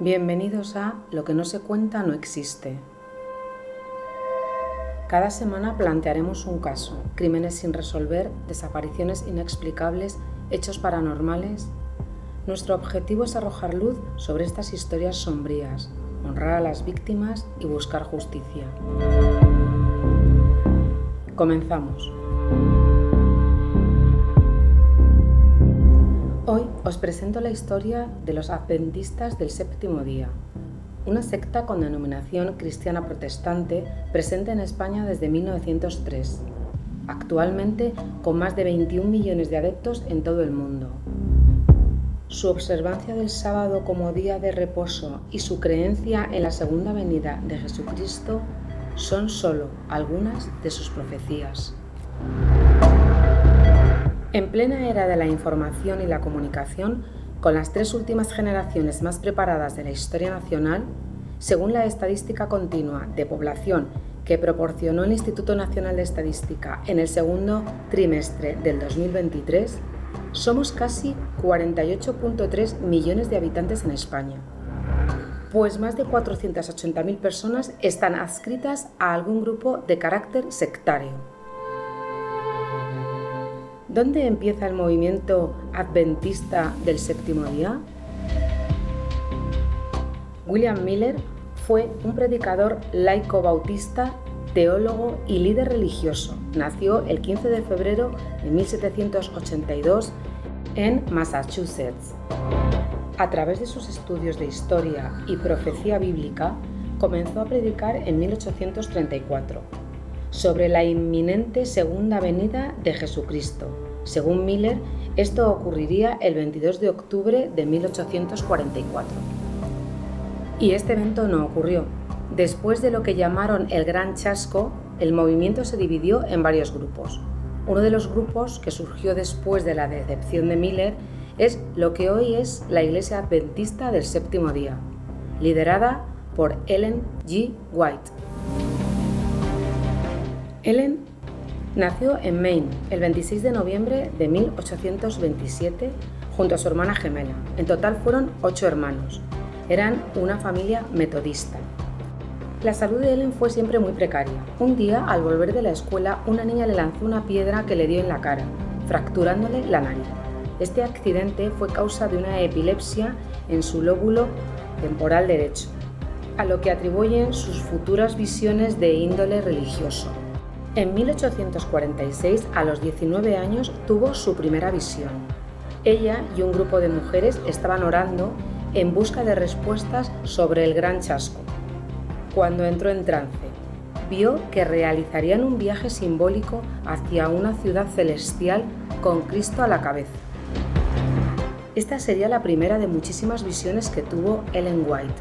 Bienvenidos a Lo que no se cuenta no existe. Cada semana plantearemos un caso, crímenes sin resolver, desapariciones inexplicables, hechos paranormales. Nuestro objetivo es arrojar luz sobre estas historias sombrías, honrar a las víctimas y buscar justicia. Comenzamos. Os presento la historia de los adventistas del séptimo día, una secta con denominación cristiana protestante presente en España desde 1903, actualmente con más de 21 millones de adeptos en todo el mundo. Su observancia del sábado como día de reposo y su creencia en la segunda venida de Jesucristo son solo algunas de sus profecías. En plena era de la información y la comunicación, con las tres últimas generaciones más preparadas de la historia nacional, según la estadística continua de población que proporcionó el Instituto Nacional de Estadística en el segundo trimestre del 2023, somos casi 48.3 millones de habitantes en España, pues más de 480.000 personas están adscritas a algún grupo de carácter sectario. ¿Dónde empieza el movimiento adventista del séptimo día? William Miller fue un predicador laico bautista, teólogo y líder religioso. Nació el 15 de febrero de 1782 en Massachusetts. A través de sus estudios de historia y profecía bíblica, comenzó a predicar en 1834 sobre la inminente segunda venida de Jesucristo. Según Miller, esto ocurriría el 22 de octubre de 1844. Y este evento no ocurrió. Después de lo que llamaron el Gran Chasco, el movimiento se dividió en varios grupos. Uno de los grupos que surgió después de la decepción de Miller es lo que hoy es la Iglesia Adventista del Séptimo Día, liderada por Ellen G. White. Ellen nació en Maine el 26 de noviembre de 1827 junto a su hermana gemela. En total fueron ocho hermanos. Eran una familia metodista. La salud de Ellen fue siempre muy precaria. Un día, al volver de la escuela, una niña le lanzó una piedra que le dio en la cara, fracturándole la nariz. Este accidente fue causa de una epilepsia en su lóbulo temporal derecho, a lo que atribuyen sus futuras visiones de índole religioso. En 1846, a los 19 años, tuvo su primera visión. Ella y un grupo de mujeres estaban orando en busca de respuestas sobre el gran chasco. Cuando entró en trance, vio que realizarían un viaje simbólico hacia una ciudad celestial con Cristo a la cabeza. Esta sería la primera de muchísimas visiones que tuvo Ellen White.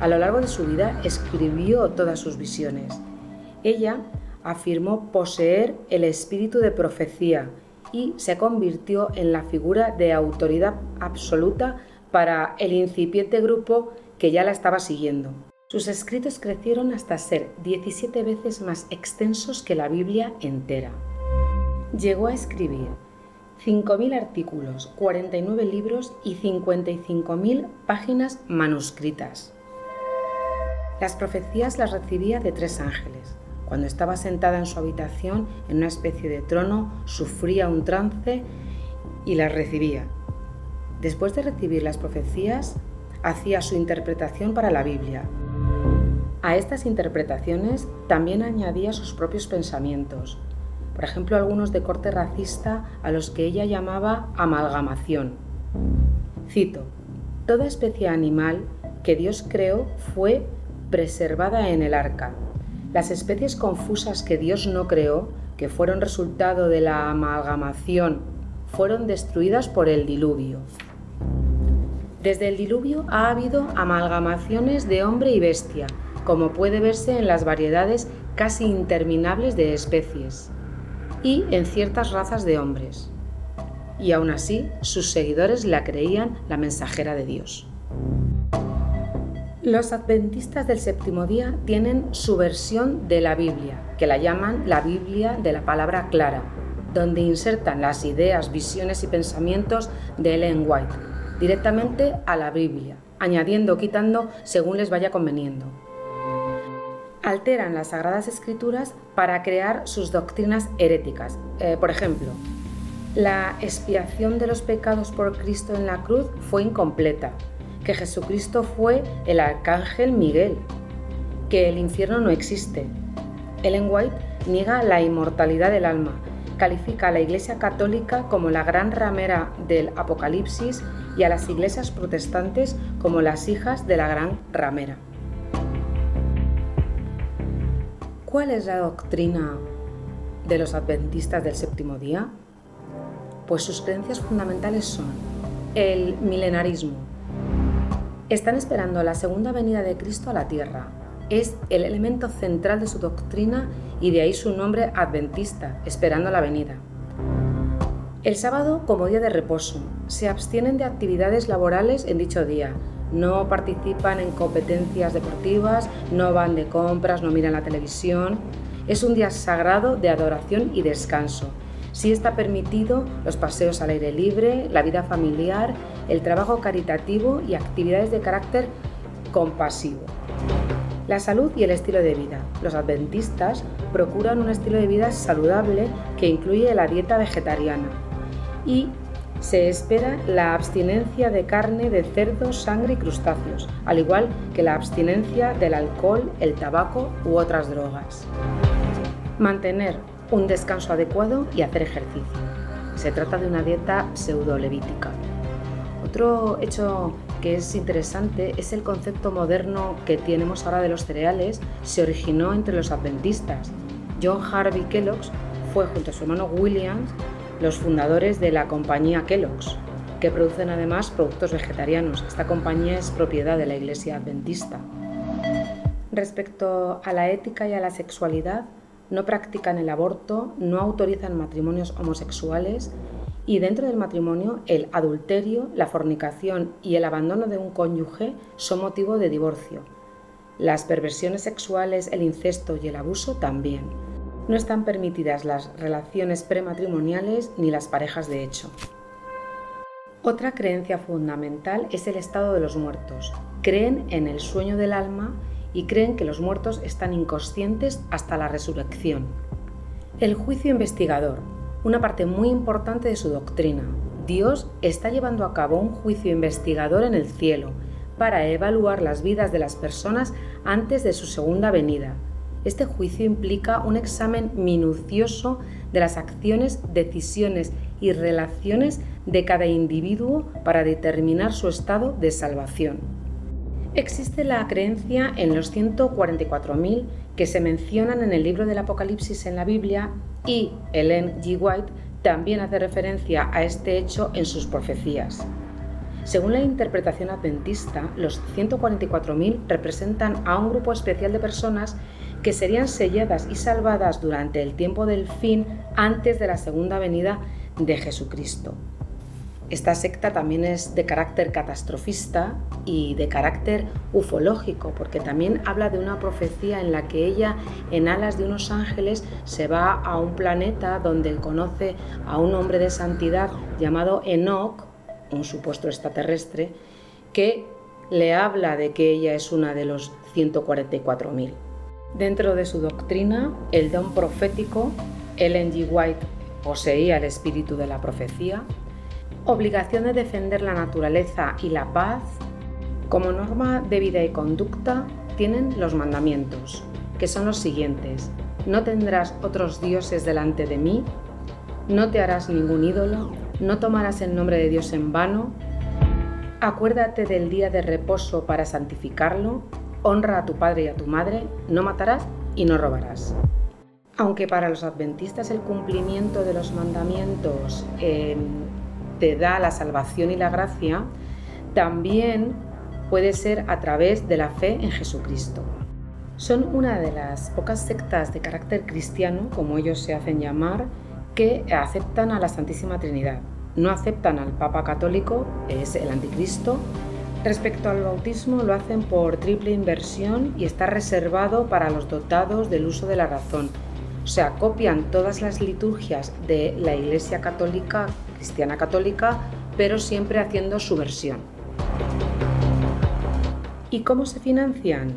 A lo largo de su vida escribió todas sus visiones. Ella afirmó poseer el espíritu de profecía y se convirtió en la figura de autoridad absoluta para el incipiente grupo que ya la estaba siguiendo. Sus escritos crecieron hasta ser 17 veces más extensos que la Biblia entera. Llegó a escribir 5.000 artículos, 49 libros y 55.000 páginas manuscritas. Las profecías las recibía de tres ángeles, cuando estaba sentada en su habitación, en una especie de trono, sufría un trance y las recibía. Después de recibir las profecías, hacía su interpretación para la Biblia. A estas interpretaciones también añadía sus propios pensamientos, por ejemplo algunos de corte racista a los que ella llamaba amalgamación. Cito, Toda especie animal que Dios creó fue preservada en el arca, las especies confusas que Dios no creó, que fueron resultado de la amalgamación, fueron destruidas por el diluvio. Desde el diluvio ha habido amalgamaciones de hombre y bestia, como puede verse en las variedades casi interminables de especies, y en ciertas razas de hombres. Y aún así, sus seguidores la creían la mensajera de Dios. Los adventistas del séptimo día tienen su versión de la Biblia, que la llaman la Biblia de la palabra clara, donde insertan las ideas, visiones y pensamientos de Ellen White directamente a la Biblia, añadiendo o quitando según les vaya conveniendo. Alteran las Sagradas Escrituras para crear sus doctrinas heréticas. Eh, por ejemplo, la expiación de los pecados por Cristo en la cruz fue incompleta, que Jesucristo fue el arcángel Miguel, que el infierno no existe. Ellen White niega la inmortalidad del alma, califica a la Iglesia Católica como la gran ramera del Apocalipsis y a las iglesias protestantes como las hijas de la gran ramera. ¿Cuál es la doctrina de los adventistas del séptimo día? Pues sus creencias fundamentales son el milenarismo. Están esperando la segunda venida de Cristo a la tierra, es el elemento central de su doctrina y de ahí su nombre adventista, esperando la venida. El sábado como día de reposo. Se abstienen de actividades laborales en dicho día. No participan en competencias deportivas, no van de compras, no miran la televisión. Es un día sagrado de adoración y descanso. Sí está permitido los paseos al aire libre, la vida familiar, el trabajo caritativo y actividades de carácter compasivo. La salud y el estilo de vida. Los adventistas procuran un estilo de vida saludable que incluye la dieta vegetariana y se espera la abstinencia de carne de cerdo, sangre y crustáceos, al igual que la abstinencia del alcohol, el tabaco u otras drogas. Mantener un descanso adecuado y hacer ejercicio. Se trata de una dieta pseudo-levítica. Otro hecho que es interesante es el concepto moderno que tenemos ahora de los cereales, se originó entre los adventistas. John Harvey Kellogg fue junto a su hermano Williams los fundadores de la compañía Kellogg's, que producen además productos vegetarianos. Esta compañía es propiedad de la Iglesia Adventista. Respecto a la ética y a la sexualidad, no practican el aborto, no autorizan matrimonios homosexuales y dentro del matrimonio el adulterio, la fornicación y el abandono de un cónyuge son motivo de divorcio. Las perversiones sexuales, el incesto y el abuso también. No están permitidas las relaciones prematrimoniales ni las parejas de hecho. Otra creencia fundamental es el estado de los muertos. Creen en el sueño del alma y creen que los muertos están inconscientes hasta la resurrección. El juicio investigador, una parte muy importante de su doctrina. Dios está llevando a cabo un juicio investigador en el cielo para evaluar las vidas de las personas antes de su segunda venida. Este juicio implica un examen minucioso de las acciones, decisiones y relaciones de cada individuo para determinar su estado de salvación. Existe la creencia en los 144.000 que se mencionan en el libro del Apocalipsis en la Biblia y Ellen G. White también hace referencia a este hecho en sus profecías. Según la interpretación adventista, los 144.000 representan a un grupo especial de personas que serían selladas y salvadas durante el tiempo del fin antes de la segunda venida de Jesucristo. Esta secta también es de carácter catastrofista y de carácter ufológico, porque también habla de una profecía en la que ella, en alas de unos ángeles, se va a un planeta donde conoce a un hombre de santidad llamado Enoch, un supuesto extraterrestre, que le habla de que ella es una de los 144.000. Dentro de su doctrina, el don profético, Ellen G. White poseía el espíritu de la profecía, obligación de defender la naturaleza y la paz, como norma de vida y conducta tienen los mandamientos, que son los siguientes. No tendrás otros dioses delante de mí, no te harás ningún ídolo, no tomarás el nombre de Dios en vano, acuérdate del día de reposo para santificarlo, honra a tu padre y a tu madre, no matarás y no robarás. Aunque para los adventistas el cumplimiento de los mandamientos eh, te da la salvación y la gracia, también puede ser a través de la fe en Jesucristo. Son una de las pocas sectas de carácter cristiano, como ellos se hacen llamar, que aceptan a la Santísima Trinidad. No aceptan al Papa Católico, es el anticristo. Respecto al bautismo lo hacen por triple inversión y está reservado para los dotados del uso de la razón. O sea, copian todas las liturgias de la Iglesia Católica cristiana católica, pero siempre haciendo su versión. ¿Y cómo se financian?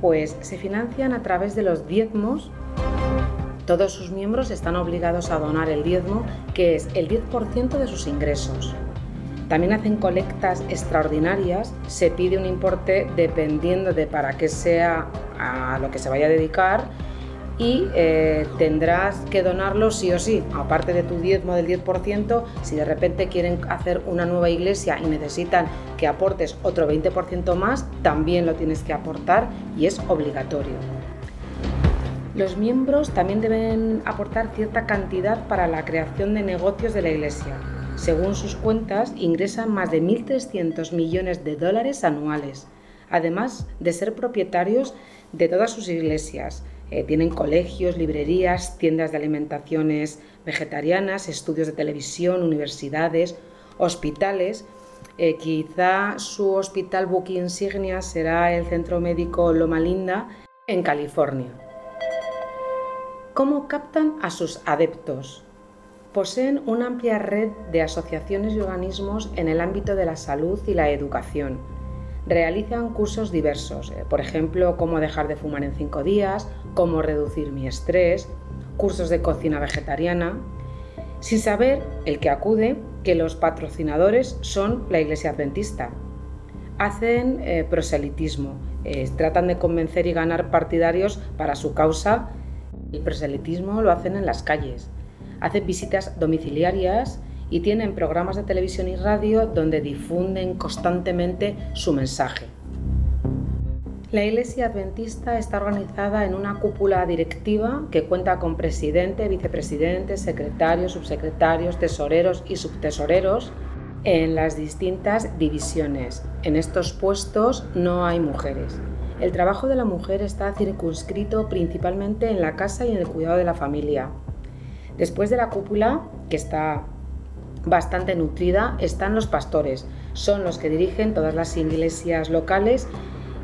Pues se financian a través de los diezmos. Todos sus miembros están obligados a donar el diezmo, que es el 10% de sus ingresos. También hacen colectas extraordinarias, se pide un importe dependiendo de para qué sea a lo que se vaya a dedicar y eh, tendrás que donarlo sí o sí, aparte de tu diezmo del 10%, si de repente quieren hacer una nueva iglesia y necesitan que aportes otro 20% más, también lo tienes que aportar y es obligatorio. Los miembros también deben aportar cierta cantidad para la creación de negocios de la iglesia. Según sus cuentas, ingresan más de 1.300 millones de dólares anuales, además de ser propietarios de todas sus iglesias, eh, tienen colegios, librerías, tiendas de alimentaciones vegetarianas, estudios de televisión, universidades, hospitales. Eh, quizá su hospital buque insignia será el Centro Médico Loma Linda en California. ¿Cómo captan a sus adeptos? Poseen una amplia red de asociaciones y organismos en el ámbito de la salud y la educación. Realizan cursos diversos, eh, por ejemplo, cómo dejar de fumar en cinco días cómo reducir mi estrés, cursos de cocina vegetariana, sin saber el que acude que los patrocinadores son la Iglesia Adventista. Hacen eh, proselitismo, eh, tratan de convencer y ganar partidarios para su causa. El proselitismo lo hacen en las calles. Hacen visitas domiciliarias y tienen programas de televisión y radio donde difunden constantemente su mensaje. La Iglesia Adventista está organizada en una cúpula directiva que cuenta con presidente, vicepresidente, secretarios, subsecretarios, tesoreros y subtesoreros en las distintas divisiones. En estos puestos no hay mujeres. El trabajo de la mujer está circunscrito principalmente en la casa y en el cuidado de la familia. Después de la cúpula, que está bastante nutrida, están los pastores. Son los que dirigen todas las iglesias locales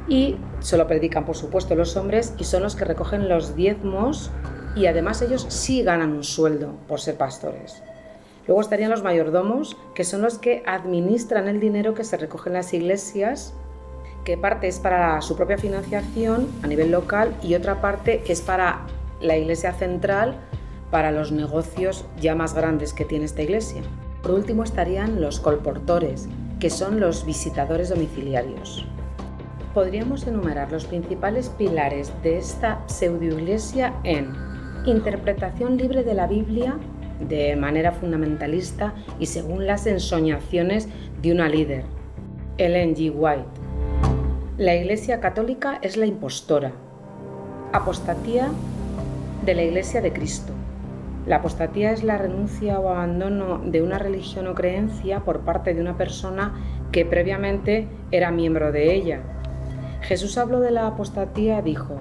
y solo predican, por supuesto, los hombres y son los que recogen los diezmos y además ellos sí ganan un sueldo por ser pastores. Luego estarían los mayordomos, que son los que administran el dinero que se recoge en las iglesias, que parte es para su propia financiación a nivel local y otra parte es para la iglesia central, para los negocios ya más grandes que tiene esta iglesia. Por último estarían los colportores, que son los visitadores domiciliarios podríamos enumerar los principales pilares de esta pseudoiglesia en interpretación libre de la Biblia de manera fundamentalista y según las ensoñaciones de una líder, Ellen G. White. La Iglesia Católica es la impostora. Apostatía de la Iglesia de Cristo. La apostatía es la renuncia o abandono de una religión o creencia por parte de una persona que previamente era miembro de ella, Jesús habló de la apostatía, dijo,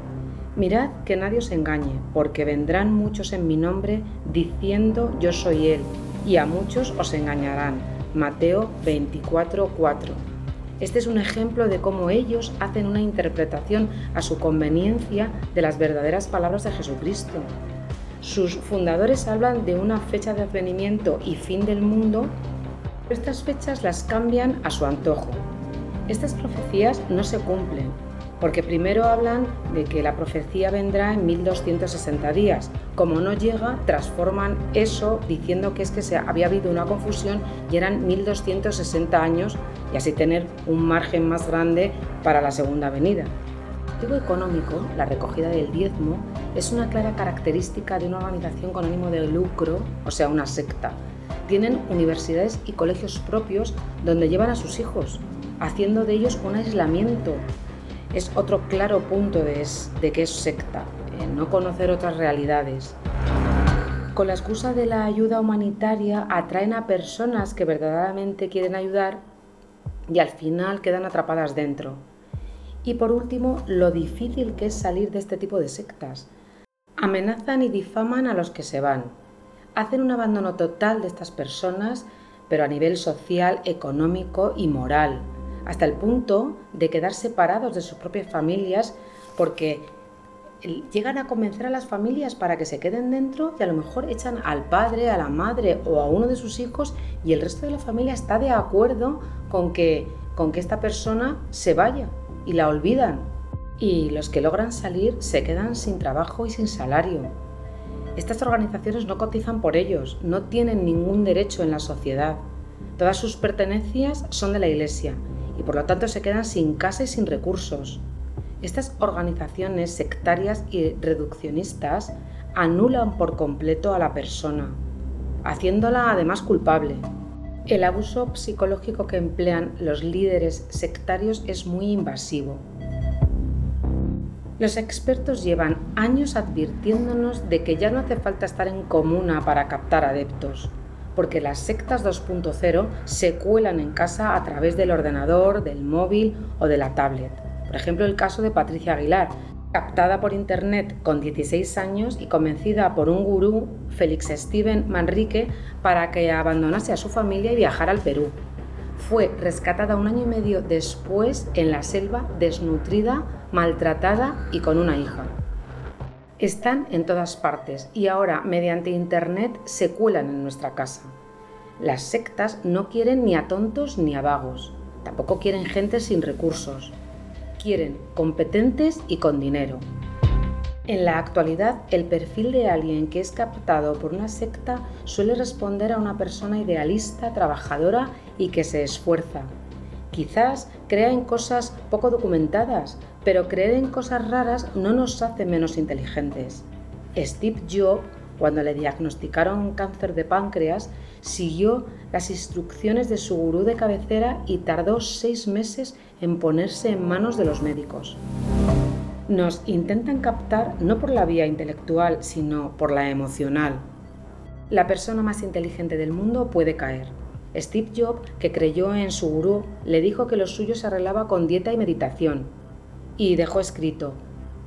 Mirad que nadie os engañe, porque vendrán muchos en mi nombre diciendo yo soy Él, y a muchos os engañarán. Mateo 24:4. Este es un ejemplo de cómo ellos hacen una interpretación a su conveniencia de las verdaderas palabras de Jesucristo. Sus fundadores hablan de una fecha de advenimiento y fin del mundo, pero estas fechas las cambian a su antojo. Estas profecías no se cumplen, porque primero hablan de que la profecía vendrá en 1260 días. Como no llega, transforman eso diciendo que es que había habido una confusión y eran 1260 años y así tener un margen más grande para la segunda venida. Motivo económico, la recogida del diezmo, es una clara característica de una organización con ánimo de lucro, o sea, una secta. Tienen universidades y colegios propios donde llevan a sus hijos haciendo de ellos un aislamiento. Es otro claro punto de, que es secta, no conocer otras realidades. Con la excusa de la ayuda humanitaria atraen a personas que verdaderamente quieren ayudar y al final quedan atrapadas dentro. Y por último, lo difícil que es salir de este tipo de sectas. Amenazan y difaman a los que se van. Hacen un abandono total de estas personas, pero a nivel social, económico y moral hasta el punto de quedar separados de sus propias familias porque llegan a convencer a las familias para que se queden dentro y a lo mejor echan al padre, a la madre o a uno de sus hijos y el resto de la familia está de acuerdo con que, con que esta persona se vaya y la olvidan. Y los que logran salir se quedan sin trabajo y sin salario. Estas organizaciones no cotizan por ellos, no tienen ningún derecho en la sociedad. Todas sus pertenencias son de la Iglesia y por lo tanto se quedan sin casa y sin recursos. Estas organizaciones sectarias y reduccionistas anulan por completo a la persona, haciéndola además culpable. El abuso psicológico que emplean los líderes sectarios es muy invasivo. Los expertos llevan años advirtiéndonos de que ya no hace falta estar en comuna para captar adeptos, porque las sectas 2.0 se cuelan en casa a través del ordenador, del móvil o de la tablet. Por ejemplo, el caso de Patricia Aguilar, captada por internet con 16 años y convencida por un gurú, Félix Steven Manrique, para que abandonase a su familia y viajara al Perú. Fue rescatada un año y medio después en la selva, desnutrida, maltratada y con una hija. Están en todas partes y ahora mediante Internet se cuelan en nuestra casa. Las sectas no quieren ni a tontos ni a vagos, tampoco quieren gente sin recursos quieren competentes y con dinero. En la actualidad, el perfil de alguien que es captado por una secta suele responder a una persona idealista, trabajadora y que se esfuerza. Quizás crea en cosas poco documentadas, pero creer en cosas raras no nos hace menos inteligentes. Steve Jobs, cuando le diagnosticaron cáncer de páncreas, siguió las instrucciones de su gurú de cabecera y tardó seis meses en ponerse en manos de los médicos. Nos intentan captar no por la vía intelectual, sino por la emocional. La persona más inteligente del mundo puede caer. Steve Jobs, que creyó en su gurú, le dijo que lo suyo se arreglaba con dieta y meditación. Y dejó escrito,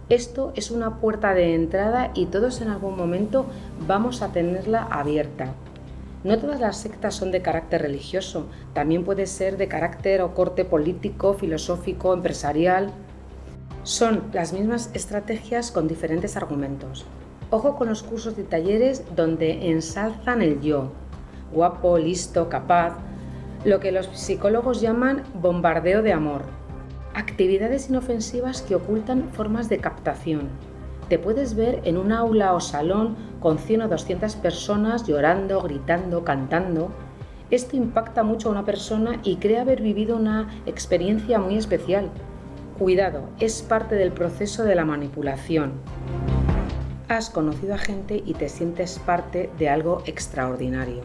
esto es una puerta de entrada y todos en algún momento vamos a tenerla abierta. No todas las sectas son de carácter religioso, también puede ser de carácter o corte político, filosófico, empresarial. Son las mismas estrategias con diferentes argumentos. Ojo con los cursos y talleres donde ensalzan el yo, guapo, listo, capaz, lo que los psicólogos llaman bombardeo de amor. Actividades inofensivas que ocultan formas de captación, te puedes ver en un aula o salón con 100 o 200 personas llorando, gritando, cantando. Esto impacta mucho a una persona y cree haber vivido una experiencia muy especial. Cuidado, es parte del proceso de la manipulación. Has conocido a gente y te sientes parte de algo extraordinario.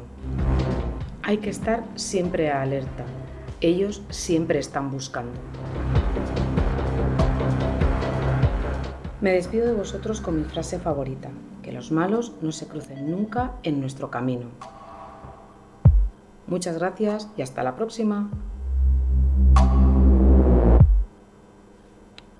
Hay que estar siempre alerta. Ellos siempre están buscando. Me despido de vosotros con mi frase favorita, que los malos no se crucen nunca en nuestro camino. Muchas gracias y hasta la próxima.